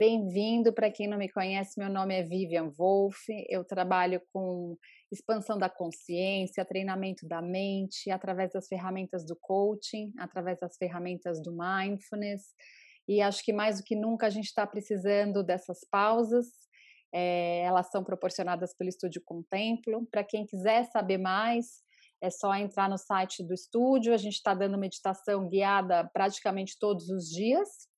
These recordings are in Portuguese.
Bem-vindo para quem não me conhece, meu nome é Vivian Wolf. Eu trabalho com expansão da consciência, treinamento da mente, através das ferramentas do coaching, através das ferramentas do mindfulness. E acho que mais do que nunca a gente está precisando dessas pausas. É, elas são proporcionadas pelo Estúdio Contemplo. Para quem quiser saber mais, é só entrar no site do estúdio. A gente está dando meditação guiada praticamente todos os dias.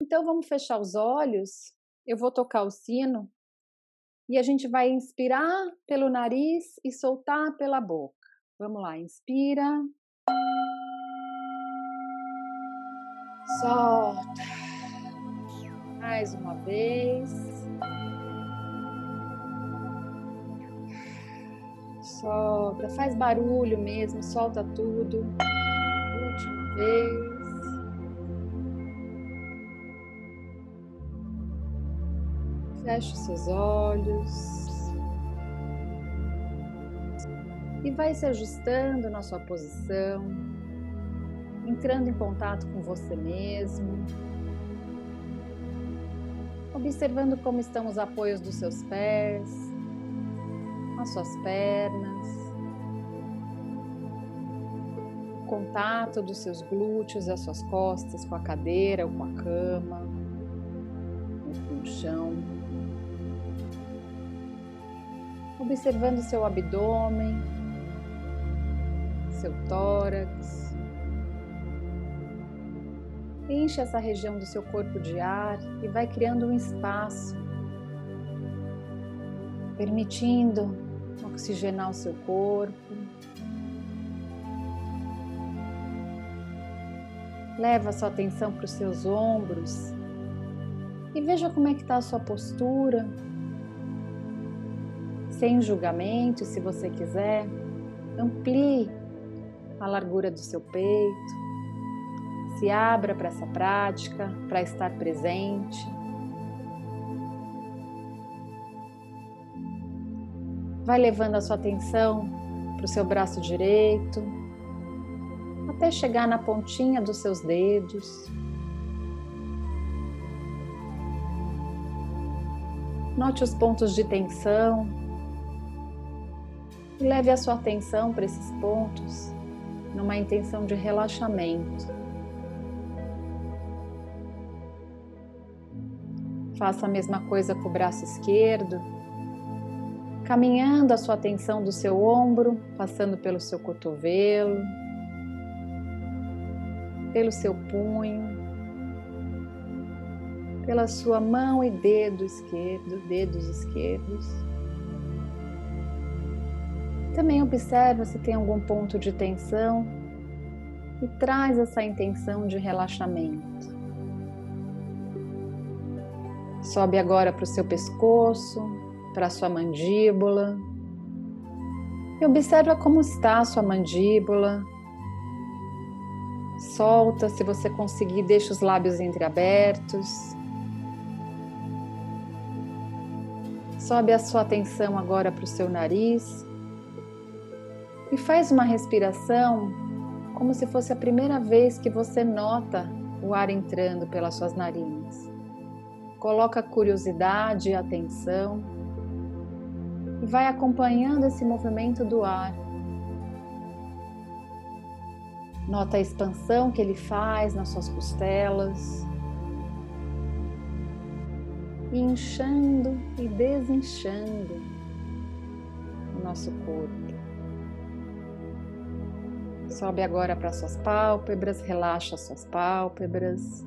Então vamos fechar os olhos. Eu vou tocar o sino e a gente vai inspirar pelo nariz e soltar pela boca. Vamos lá, inspira. Solta. Mais uma vez. Solta, faz barulho mesmo, solta tudo. Última vez. Feche os seus olhos. E vai se ajustando na sua posição, entrando em contato com você mesmo, observando como estão os apoios dos seus pés, as suas pernas, o contato dos seus glúteos as suas costas com a cadeira ou com a cama, com o chão observando seu abdômen, seu tórax. Enche essa região do seu corpo de ar e vai criando um espaço, permitindo oxigenar o seu corpo. Leva sua atenção para os seus ombros e veja como é que está a sua postura sem julgamento, se você quiser, amplie a largura do seu peito, se abra para essa prática, para estar presente. Vai levando a sua atenção para o seu braço direito, até chegar na pontinha dos seus dedos. Note os pontos de tensão e leve a sua atenção para esses pontos numa intenção de relaxamento. Faça a mesma coisa com o braço esquerdo, caminhando a sua atenção do seu ombro, passando pelo seu cotovelo, pelo seu punho, pela sua mão e dedo esquerdo, dedos esquerdos. Também observa se tem algum ponto de tensão e traz essa intenção de relaxamento. Sobe agora para o seu pescoço, para a sua mandíbula. E observa como está a sua mandíbula. Solta, se você conseguir, deixa os lábios entreabertos. Sobe a sua atenção agora para o seu nariz e faz uma respiração como se fosse a primeira vez que você nota o ar entrando pelas suas narinas. Coloca curiosidade e atenção e vai acompanhando esse movimento do ar. Nota a expansão que ele faz nas suas costelas, inchando e desinchando o nosso corpo. Sobe agora para suas pálpebras, relaxa suas pálpebras,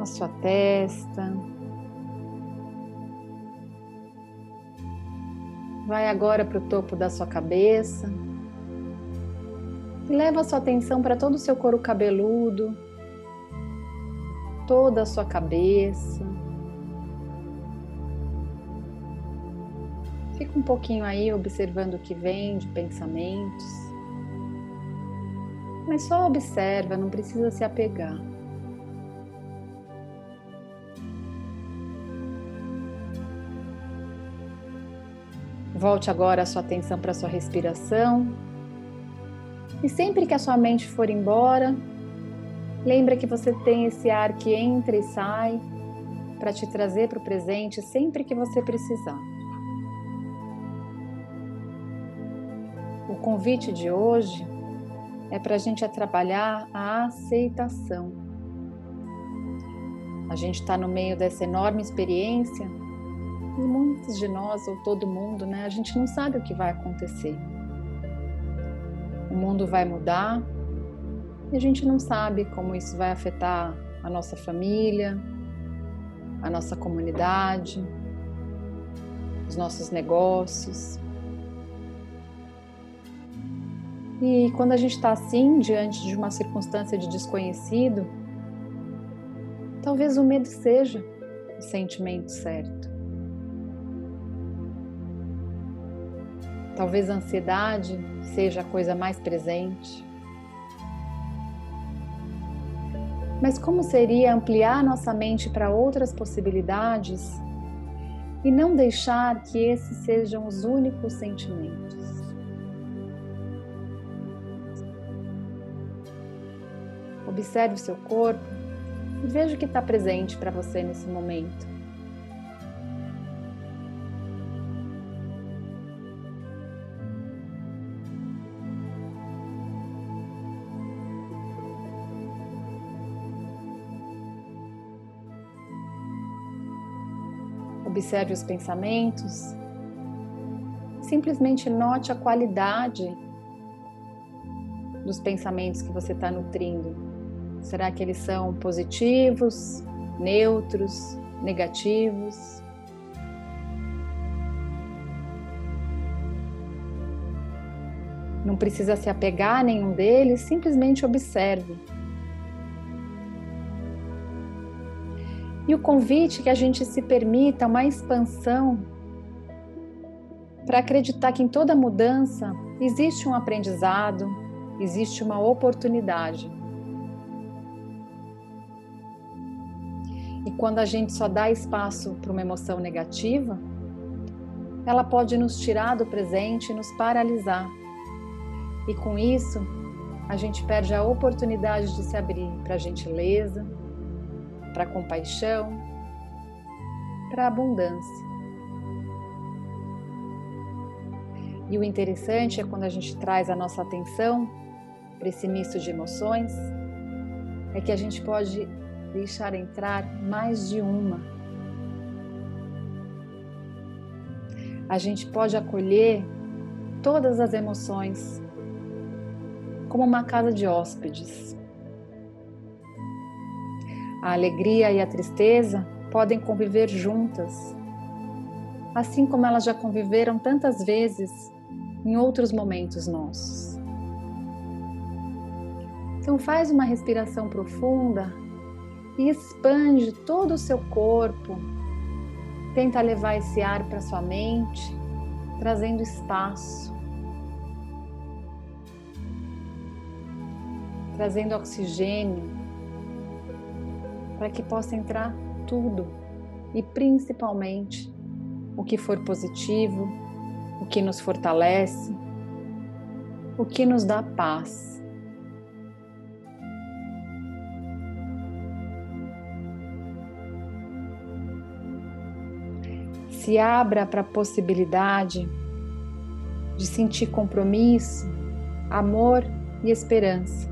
a sua testa. Vai agora para o topo da sua cabeça e leva a sua atenção para todo o seu couro cabeludo, toda a sua cabeça. Fica um pouquinho aí observando o que vem de pensamentos. Mas só observa, não precisa se apegar. Volte agora a sua atenção para a sua respiração. E sempre que a sua mente for embora, Lembra que você tem esse ar que entra e sai para te trazer para o presente sempre que você precisar. Convite de hoje é para a gente trabalhar a aceitação. A gente está no meio dessa enorme experiência e muitos de nós, ou todo mundo, né, a gente não sabe o que vai acontecer. O mundo vai mudar e a gente não sabe como isso vai afetar a nossa família, a nossa comunidade, os nossos negócios. E quando a gente está assim, diante de uma circunstância de desconhecido, talvez o medo seja o sentimento certo. Talvez a ansiedade seja a coisa mais presente. Mas como seria ampliar nossa mente para outras possibilidades e não deixar que esses sejam os únicos sentimentos? Observe o seu corpo e veja o que está presente para você nesse momento. Observe os pensamentos. Simplesmente note a qualidade dos pensamentos que você está nutrindo. Será que eles são positivos, neutros, negativos? Não precisa se apegar a nenhum deles, simplesmente observe. E o convite que a gente se permita uma expansão para acreditar que em toda mudança existe um aprendizado, existe uma oportunidade. E quando a gente só dá espaço para uma emoção negativa, ela pode nos tirar do presente e nos paralisar. E com isso, a gente perde a oportunidade de se abrir para a gentileza, para a compaixão, para a abundância. E o interessante é quando a gente traz a nossa atenção para esse misto de emoções, é que a gente pode deixar entrar mais de uma. A gente pode acolher todas as emoções como uma casa de hóspedes. A alegria e a tristeza podem conviver juntas, assim como elas já conviveram tantas vezes em outros momentos nossos. Então faz uma respiração profunda e expande todo o seu corpo. Tenta levar esse ar para sua mente, trazendo espaço, trazendo oxigênio para que possa entrar tudo e principalmente o que for positivo, o que nos fortalece, o que nos dá paz. Se abra para a possibilidade de sentir compromisso, amor e esperança.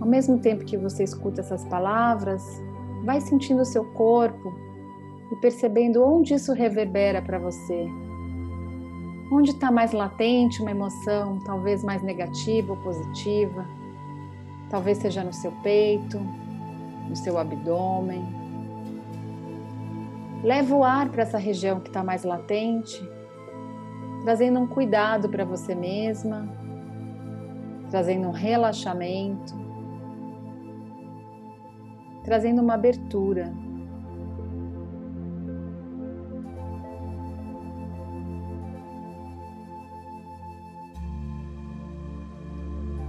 Ao mesmo tempo que você escuta essas palavras, vai sentindo o seu corpo e percebendo onde isso reverbera para você. Onde está mais latente uma emoção, talvez mais negativa ou positiva. Talvez seja no seu peito, no seu abdômen. Leva o ar para essa região que está mais latente, trazendo um cuidado para você mesma, trazendo um relaxamento trazendo uma abertura.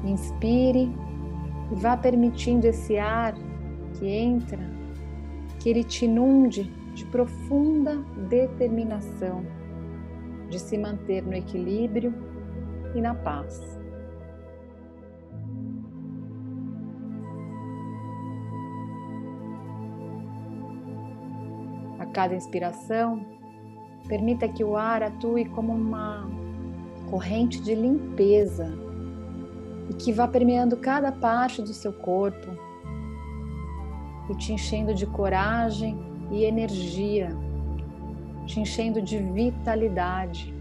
Inspire e vá permitindo esse ar que entra, que ele te inunde de profunda determinação de se manter no equilíbrio e na paz. A cada inspiração, permita que o ar atue como uma corrente de limpeza e que vá permeando cada parte do seu corpo e te enchendo de coragem e energia, te enchendo de vitalidade.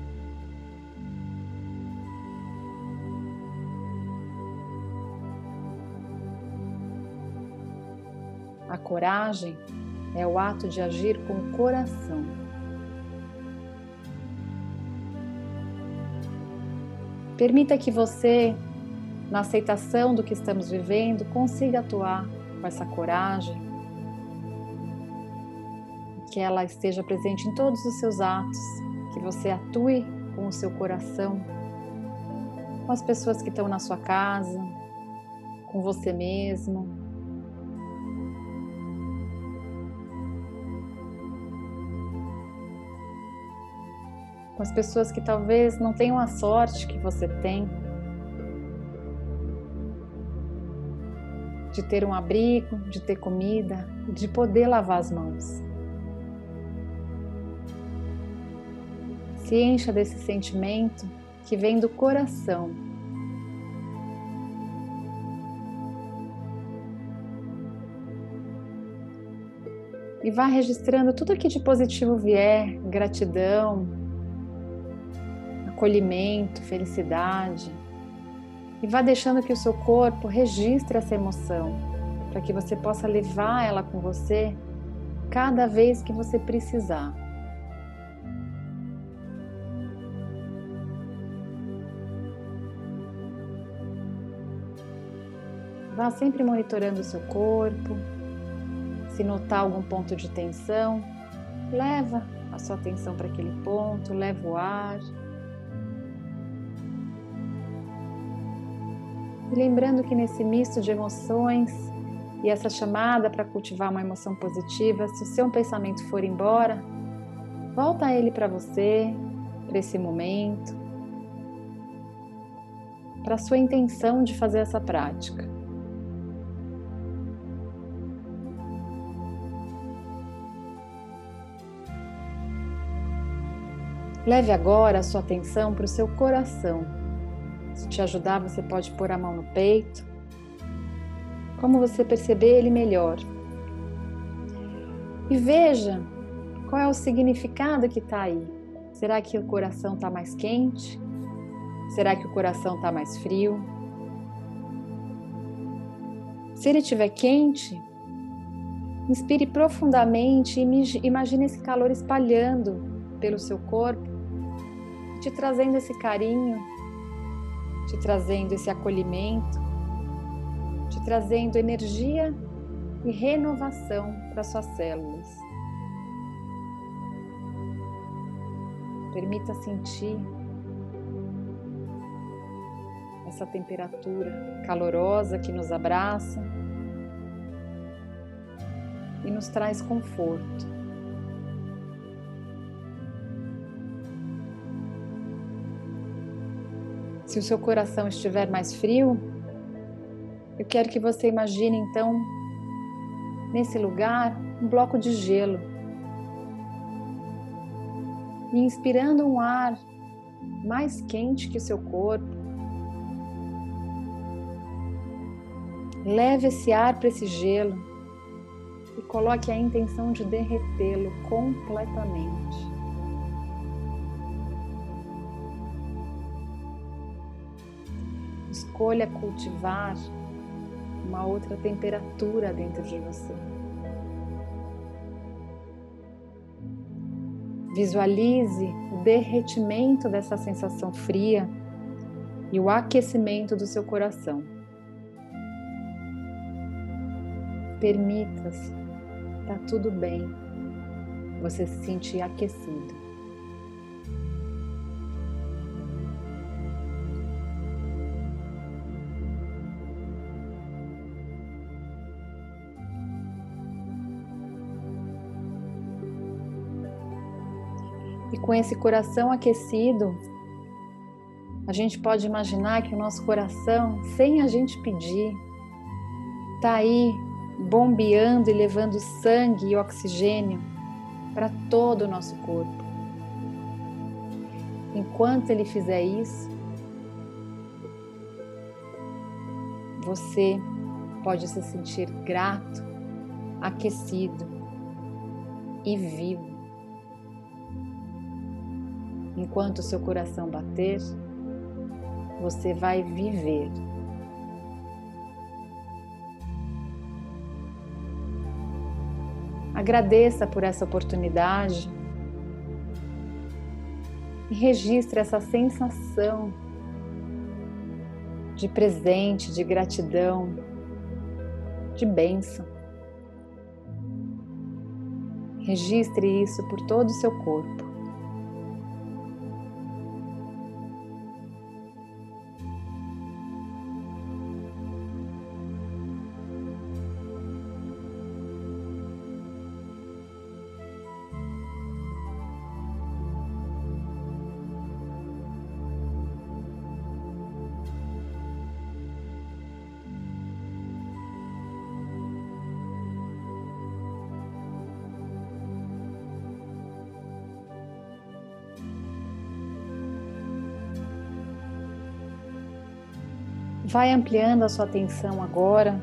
A coragem é o ato de agir com o coração. Permita que você, na aceitação do que estamos vivendo, consiga atuar com essa coragem, que ela esteja presente em todos os seus atos, que você atue com o seu coração, com as pessoas que estão na sua casa, com você mesmo, com as pessoas que talvez não tenham a sorte que você tem de ter um abrigo, de ter comida, de poder lavar as mãos. Se encha desse sentimento que vem do coração. E vá registrando tudo que de positivo vier, gratidão, acolhimento, felicidade. E vá deixando que o seu corpo registre essa emoção, para que você possa levar ela com você cada vez que você precisar. Vá sempre monitorando o seu corpo. Se notar algum ponto de tensão, leva a sua atenção para aquele ponto, leva o ar. E lembrando que nesse misto de emoções e essa chamada para cultivar uma emoção positiva, se o seu pensamento for embora, volta ele para você, para esse momento, para a sua intenção de fazer essa prática. Leve agora a sua atenção para o seu coração. Se te ajudar, você pode pôr a mão no peito. Como você perceber ele melhor. E veja qual é o significado que está aí. Será que o coração está mais quente? Será que o coração está mais frio? Se ele estiver quente, inspire profundamente e imagine esse calor espalhando pelo seu corpo, te trazendo esse carinho, te trazendo esse acolhimento, te trazendo energia e renovação para suas células. Permita sentir essa temperatura calorosa que nos abraça e nos traz conforto. Se o seu coração estiver mais frio, eu quero que você imagine então, nesse lugar, um bloco de gelo. E inspirando um ar mais quente que o seu corpo, leve esse ar para esse gelo e coloque a intenção de derretê-lo completamente. Escolha cultivar uma outra temperatura dentro de você. Visualize o derretimento dessa sensação fria e o aquecimento do seu coração. Permita-se, tá tudo bem, você se sentir aquecido. Com esse coração aquecido, A gente pode imaginar que o nosso coração, sem a gente pedir, está aí bombeando e levando sangue e oxigênio para todo o nosso corpo. Enquanto ele fizer isso, você pode se sentir grato, aquecido e vivo. Enquanto seu coração bater, você vai viver. Agradeça por essa oportunidade e registre essa sensação de presente, de gratidão, de bênção. Registre isso por todo o seu corpo. Vai ampliando a sua atenção agora,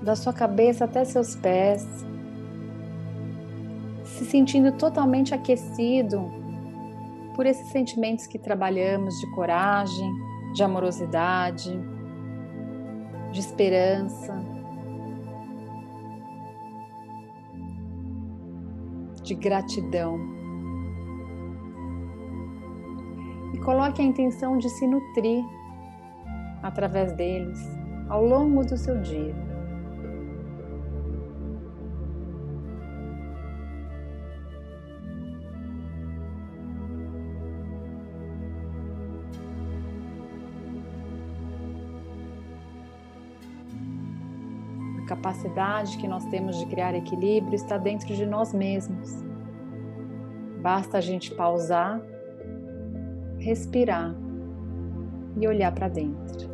da sua cabeça até seus pés, se sentindo totalmente aquecido por esses sentimentos que trabalhamos de coragem, de amorosidade, de esperança, de gratidão. E coloque a intenção de se nutrir através deles ao longo do seu dia. A capacidade que nós temos de criar equilíbrio está dentro de nós mesmos. Basta a gente pausar, respirar e olhar para dentro.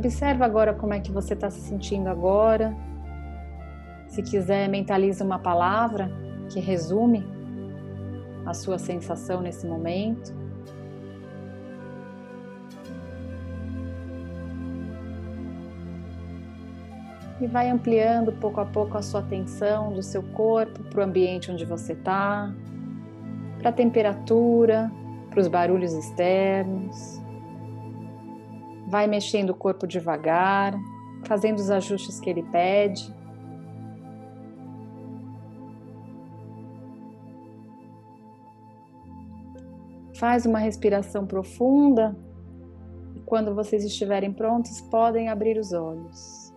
Observa agora como é que você está se sentindo agora. Se quiser, mentalize uma palavra que resume a sua sensação nesse momento. E vai ampliando pouco a pouco a sua atenção do seu corpo para o ambiente onde você está, para a temperatura, para os barulhos externos. Vai mexendo o corpo devagar, fazendo os ajustes que ele pede. Faz uma respiração profunda e quando vocês estiverem prontos, podem abrir os olhos.